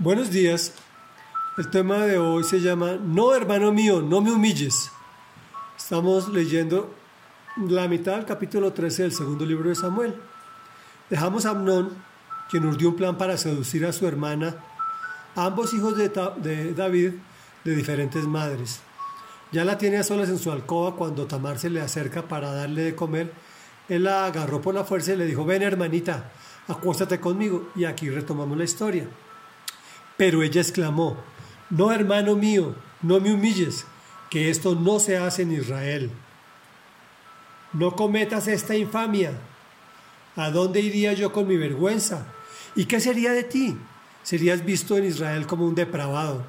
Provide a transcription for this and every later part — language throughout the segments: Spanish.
Buenos días. El tema de hoy se llama No, hermano mío, no me humilles. Estamos leyendo la mitad del capítulo 13 del segundo libro de Samuel. Dejamos a Amnón, quien urdió un plan para seducir a su hermana, ambos hijos de, David de diferentes madres. Ya la tiene a solas en su alcoba cuando Tamar se le acerca para darle de comer. Él la agarró por la fuerza y le dijo, ven hermanita, acuéstate conmigo. Y aquí retomamos la historia. Pero ella exclamó, no hermano mío, no me humilles, que esto no se hace en Israel. No cometas esta infamia. ¿A dónde iría yo con mi vergüenza? ¿Y qué sería de ti? Serías visto en Israel como un depravado.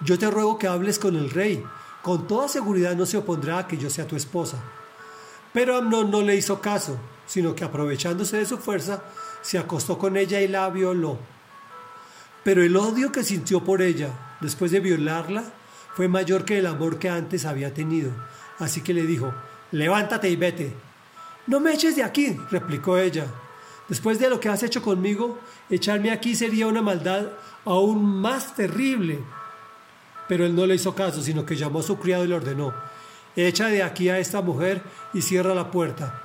Yo te ruego que hables con el rey. Con toda seguridad no se opondrá a que yo sea tu esposa. Pero Amnón no le hizo caso, sino que aprovechándose de su fuerza, se acostó con ella y la violó. Pero el odio que sintió por ella después de violarla fue mayor que el amor que antes había tenido. Así que le dijo, levántate y vete. No me eches de aquí, replicó ella. Después de lo que has hecho conmigo, echarme aquí sería una maldad aún más terrible. Pero él no le hizo caso, sino que llamó a su criado y le ordenó, echa de aquí a esta mujer y cierra la puerta.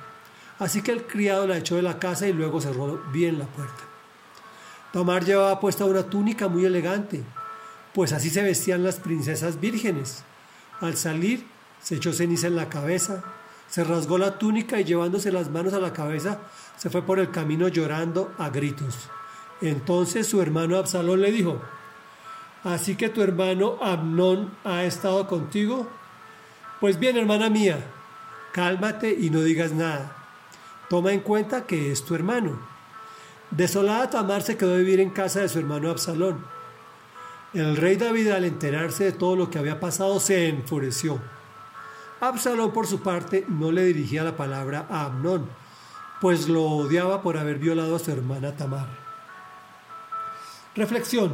Así que el criado la echó de la casa y luego cerró bien la puerta. Tamar llevaba puesta una túnica muy elegante, pues así se vestían las princesas vírgenes. Al salir, se echó ceniza en la cabeza, se rasgó la túnica y llevándose las manos a la cabeza, se fue por el camino llorando a gritos. Entonces su hermano Absalón le dijo, ¿Así que tu hermano Amnón ha estado contigo? Pues bien, hermana mía, cálmate y no digas nada. Toma en cuenta que es tu hermano. Desolada Tamar se quedó a vivir en casa de su hermano Absalón. El rey David al enterarse de todo lo que había pasado se enfureció. Absalón por su parte no le dirigía la palabra a Amnón, pues lo odiaba por haber violado a su hermana Tamar. Reflexión.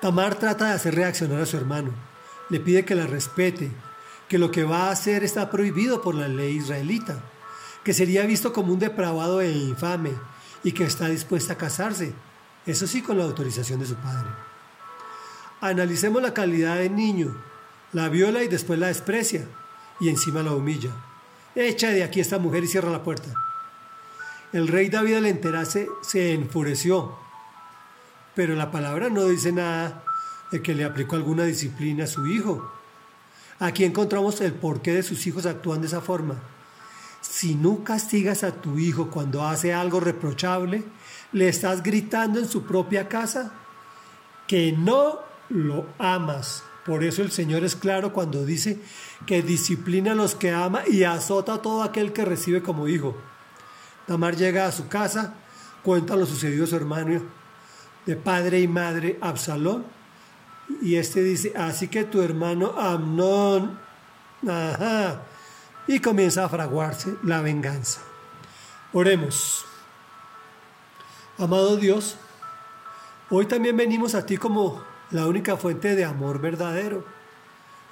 Tamar trata de hacer reaccionar a su hermano. Le pide que la respete, que lo que va a hacer está prohibido por la ley israelita, que sería visto como un depravado e infame, y que está dispuesta a casarse, eso sí con la autorización de su padre. Analicemos la calidad del niño, la viola y después la desprecia y encima la humilla. Echa de aquí esta mujer y cierra la puerta. El rey David al enterarse se enfureció, pero la palabra no dice nada de que le aplicó alguna disciplina a su hijo. Aquí encontramos el porqué de sus hijos actúan de esa forma si no castigas a tu hijo cuando hace algo reprochable, le estás gritando en su propia casa que no lo amas. Por eso el Señor es claro cuando dice que disciplina a los que ama y azota a todo aquel que recibe como hijo. Tamar llega a su casa, cuenta lo sucedido a su hermano de padre y madre Absalón, y este dice, así que tu hermano Amnón, ajá, y comienza a fraguarse la venganza. Oremos. Amado Dios, hoy también venimos a ti como la única fuente de amor verdadero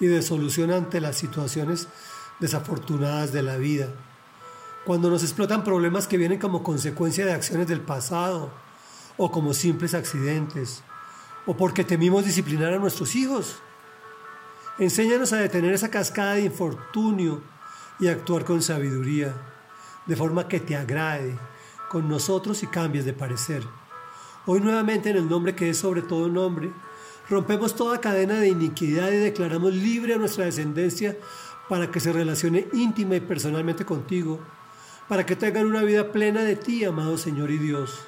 y de solución ante las situaciones desafortunadas de la vida. Cuando nos explotan problemas que vienen como consecuencia de acciones del pasado o como simples accidentes o porque temimos disciplinar a nuestros hijos. Enséñanos a detener esa cascada de infortunio y actuar con sabiduría, de forma que te agrade con nosotros y cambies de parecer. Hoy nuevamente en el nombre que es sobre todo nombre, rompemos toda cadena de iniquidad y declaramos libre a nuestra descendencia para que se relacione íntima y personalmente contigo, para que tengan una vida plena de ti, amado Señor y Dios.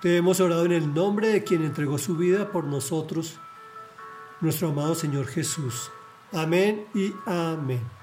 Te hemos orado en el nombre de quien entregó su vida por nosotros, nuestro amado Señor Jesús. Amén y amén.